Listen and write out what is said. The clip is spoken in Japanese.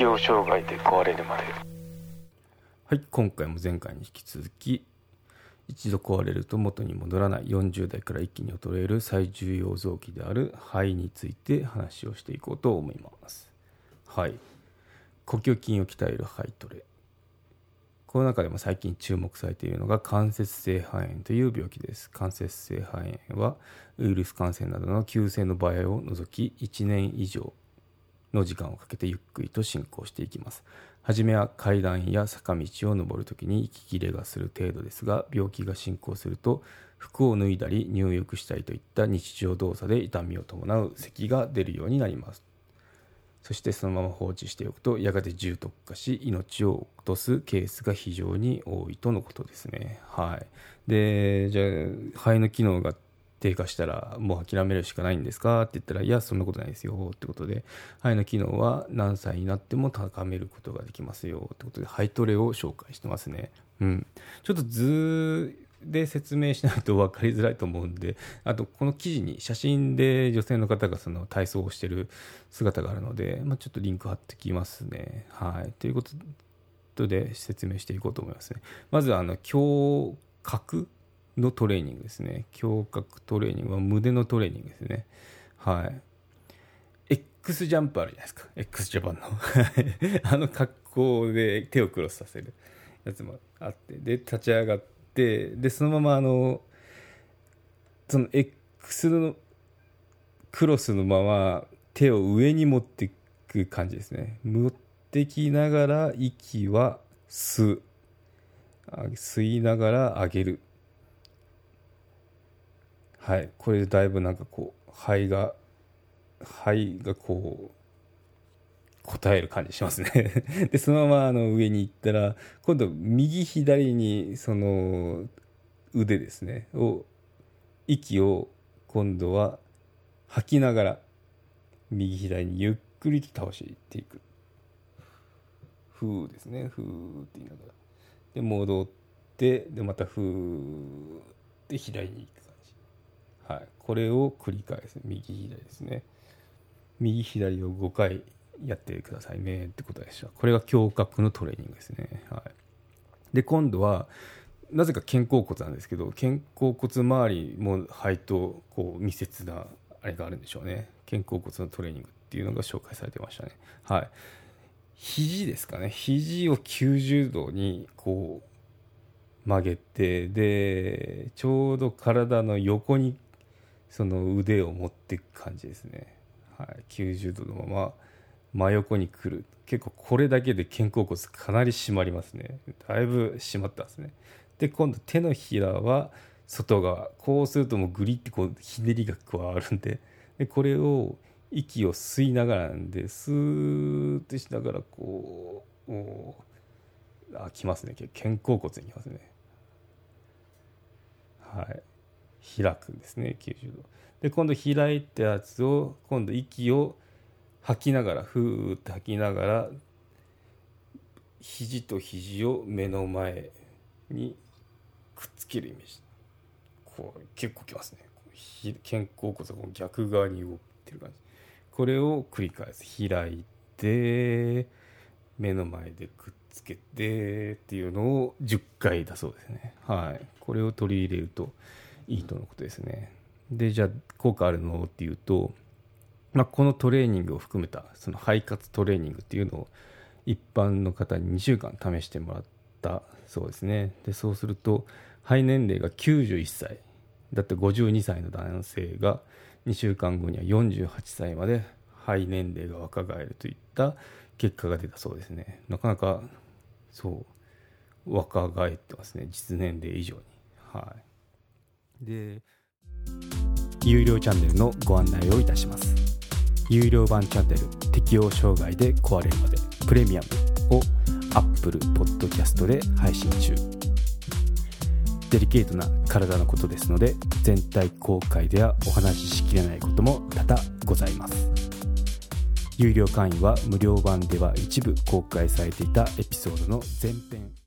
適応障害で壊れるまで。はい今回も前回に引き続き一度壊れると元に戻らない40代から一気に衰える最重要臓器である肺について話をしていこうと思います。はい。呼吸筋を鍛える肺トレ。この中でも最近注目されているのが間接性肺炎という病気です。間接性肺炎はウイルス感染などの急性の場合を除き1年以上の時間をかけてゆっくりと進行していきます。初めは階段や坂道を登るときに息切れがする程度ですが病気が進行すると服を脱いだり入浴したりといった日常動作で痛みを伴う咳が出るようになります。そしてそのまま放置しておくとやがて重篤化し命を落とすケースが非常に多いとのことですね。はい。でじゃあ肺の機能が低下したらもう諦めるしかないんですかって言ったらいやそんなことないですよってことで肺の機能は何歳になっても高めることができますよってことで肺トレを紹介してますね。うん。ちょっと図で説明しないと分かりづらいと思うんであとこの記事に写真で女性の方がその体操をしてる姿があるので、まあ、ちょっとリンク貼ってきますね。はい。ということで説明していこうと思いますね。まずあの胸郭のトレーニングですね。胸郭トレーニングは胸のトレーニングですね。はい。X ジャンプあるじゃないですか。X ジャパンの。あの格好で手をクロスさせるやつもあって、で、立ち上がって、で、そのままあの、その X のクロスのまま手を上に持っていく感じですね。持ってきながら息は吸う。吸いながら上げる。はい。これでだいぶなんかこう肺が肺がこう答える感じしますね。でそのままあの上に行ったら今度右左にその腕ですね。を息を今度は吐きながら右左にゆっくりと倒していく。ふーですね。ふーって言いながら。で戻ってでまたふーって左に行くはい、これを繰り返す。右左ですね。右左を5回やってくださいねってことでしたこれが胸郭のトレーニングですね、はい、で今度はなぜか肩甲骨なんですけど肩甲骨周りも肺とこう密接なあれがあるんでしょうね。肩甲骨のトレーニングっていうのが紹介されてましたね。はい。肘ですかね。肘を90度にこう曲げてでちょうど体の横にその腕を持っていく感じですね、はい、90度のまま真横に来る。結構これだけで肩甲骨かなり締まりますね。だいぶ締まったんですね。で今度手のひらは外側。こうするともうグリってこうひねりが加わるんで。でこれを息を吸いながらなんでスーッとしながらこうあきますね。肩甲骨にきますね。はい。開くんですね90度。で今度開いたやつを今度息を吐きながらふーって吐きながら肘と肘を目の前にくっつけるイメージ。こう結構きますね。肩甲骨が逆側に動いてる感じ。これを繰り返す。開いて目の前でくっつけてっていうのを10回だそうですね。はい。これを取り入れるといいとのことですね。でじゃあ効果あるのっていうと、まあ、このトレーニングを含めたその肺活トレーニングっていうのを一般の方に2週間試してもらったそうですね。でそうすると肺年齢が91歳だって52歳の男性が2週間後には48歳まで肺年齢が若返るといった結果が出たそうですね。なかなかそう若返ってますね実年齢以上に。はいで有料チャンネルのご案内をいたします。有料版チャンネル適応障害で壊れるまでプレミアムを Apple Podcast で配信中。デリケートな体のことですので全体公開ではお話ししきれないことも多々ございます。有料会員は無料版では一部公開されていたエピソードの前編。